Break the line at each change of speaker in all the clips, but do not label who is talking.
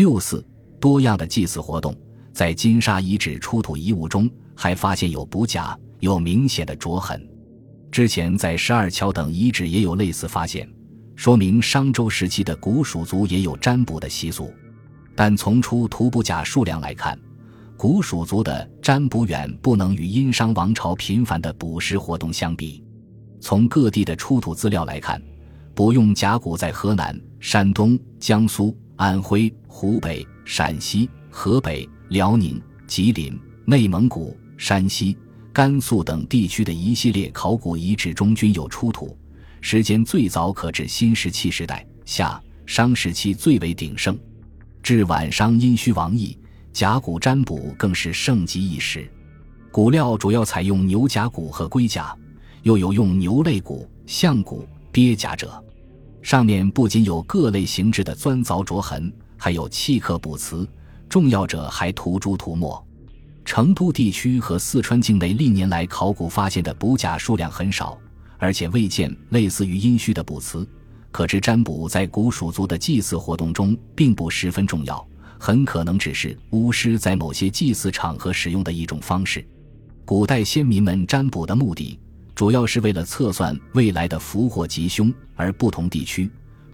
六四多样的祭祀活动，在金沙遗址出土遗物中还发现有补甲，有明显的灼痕。之前在十二桥等遗址也有类似发现，说明商周时期的古蜀族也有占卜的习俗。但从出土补甲数量来看，古蜀族的占卜远不能与殷商王朝频繁的捕食活动相比。从各地的出土资料来看，卜用甲骨在河南、山东、江苏、安徽、湖北、陕西、河北、辽宁、吉林、内蒙古、山西。甘肃等地区的一系列考古遗址中均有出土，时间最早可至新石器时代，夏商时期最为鼎盛，至晚商殷墟王邑，甲骨占卜更是盛极一时。骨料主要采用牛甲骨和龟甲，又有用牛肋骨、象骨、鳖甲者。上面不仅有各类形制的钻凿琢痕，还有契刻卜辞，重要者还涂朱涂墨。成都地区和四川境内历年来考古发现的卜甲数量很少，而且未见类似于殷墟的卜辞，可知占卜在古蜀族的祭祀活动中并不十分重要，很可能只是巫师在某些祭祀场合使用的一种方式。古代先民们占卜的目的，主要是为了测算未来的福祸吉凶，而不同地区、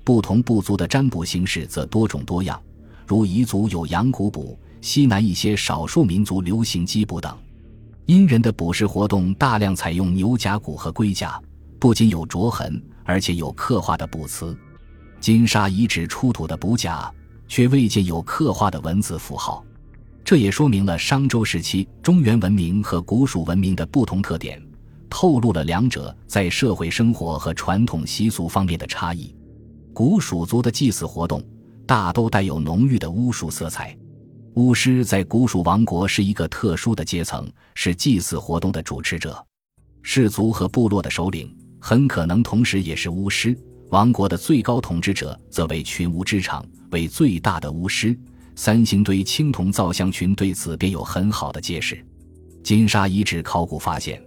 不同部族的占卜形式则多种多样，如彝族有羊骨卜。西南一些少数民族流行鸡卜等，殷人的卜筮活动大量采用牛甲骨和龟甲，不仅有琢痕，而且有刻画的卜辞。金沙遗址出土的卜甲却未见有刻画的文字符号，这也说明了商周时期中原文明和古蜀文明的不同特点，透露了两者在社会生活和传统习俗方面的差异。古蜀族的祭祀活动大都带有浓郁的巫术色彩。巫师在古蜀王国是一个特殊的阶层，是祭祀活动的主持者。氏族和部落的首领很可能同时也是巫师。王国的最高统治者则为群巫之长，为最大的巫师。三星堆青铜造像群对此便有很好的解释。金沙遗址考古发现，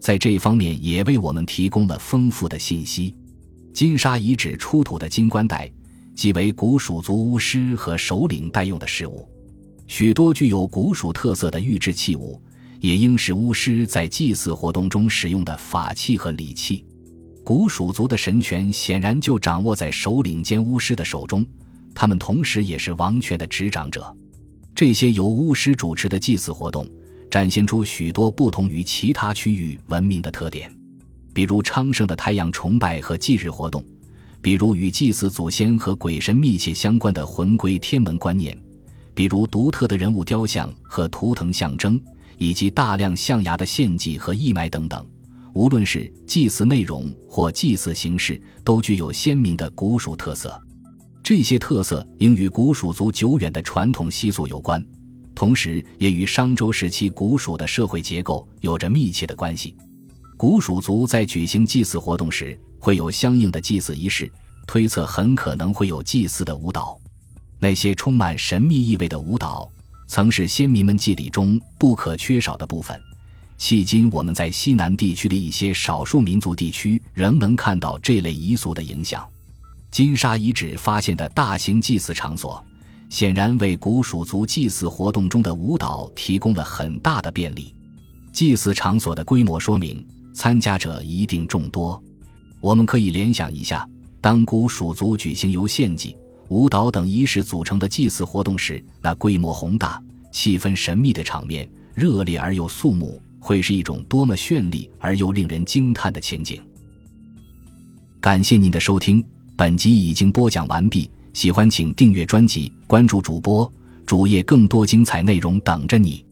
在这方面也为我们提供了丰富的信息。金沙遗址出土的金冠带，即为古蜀族巫师和首领带用的饰物。许多具有古蜀特色的玉制器物，也应是巫师在祭祀活动中使用的法器和礼器。古蜀族的神权显然就掌握在首领兼巫师的手中，他们同时也是王权的执掌者。这些由巫师主持的祭祀活动，展现出许多不同于其他区域文明的特点，比如昌盛的太阳崇拜和祭日活动，比如与祭祀祖先和鬼神密切相关的魂归天门观念。比如独特的人物雕像和图腾象征，以及大量象牙的献祭和义卖等等，无论是祭祀内容或祭祀形式，都具有鲜明的古蜀特色。这些特色应与古蜀族久远的传统习俗有关，同时也与商周时期古蜀的社会结构有着密切的关系。古蜀族在举行祭祀活动时，会有相应的祭祀仪式，推测很可能会有祭祀的舞蹈。那些充满神秘意味的舞蹈，曾是先民们祭礼中不可缺少的部分。迄今，我们在西南地区的一些少数民族地区仍能看到这类习俗的影响。金沙遗址发现的大型祭祀场所，显然为古蜀族祭祀活动中的舞蹈提供了很大的便利。祭祀场所的规模说明参加者一定众多。我们可以联想一下，当古蜀族举行由献祭。舞蹈等仪式组成的祭祀活动时，那规模宏大、气氛神秘的场面，热烈而又肃穆，会是一种多么绚丽而又令人惊叹的情景。感谢您的收听，本集已经播讲完毕。喜欢请订阅专辑，关注主播主页，更多精彩内容等着你。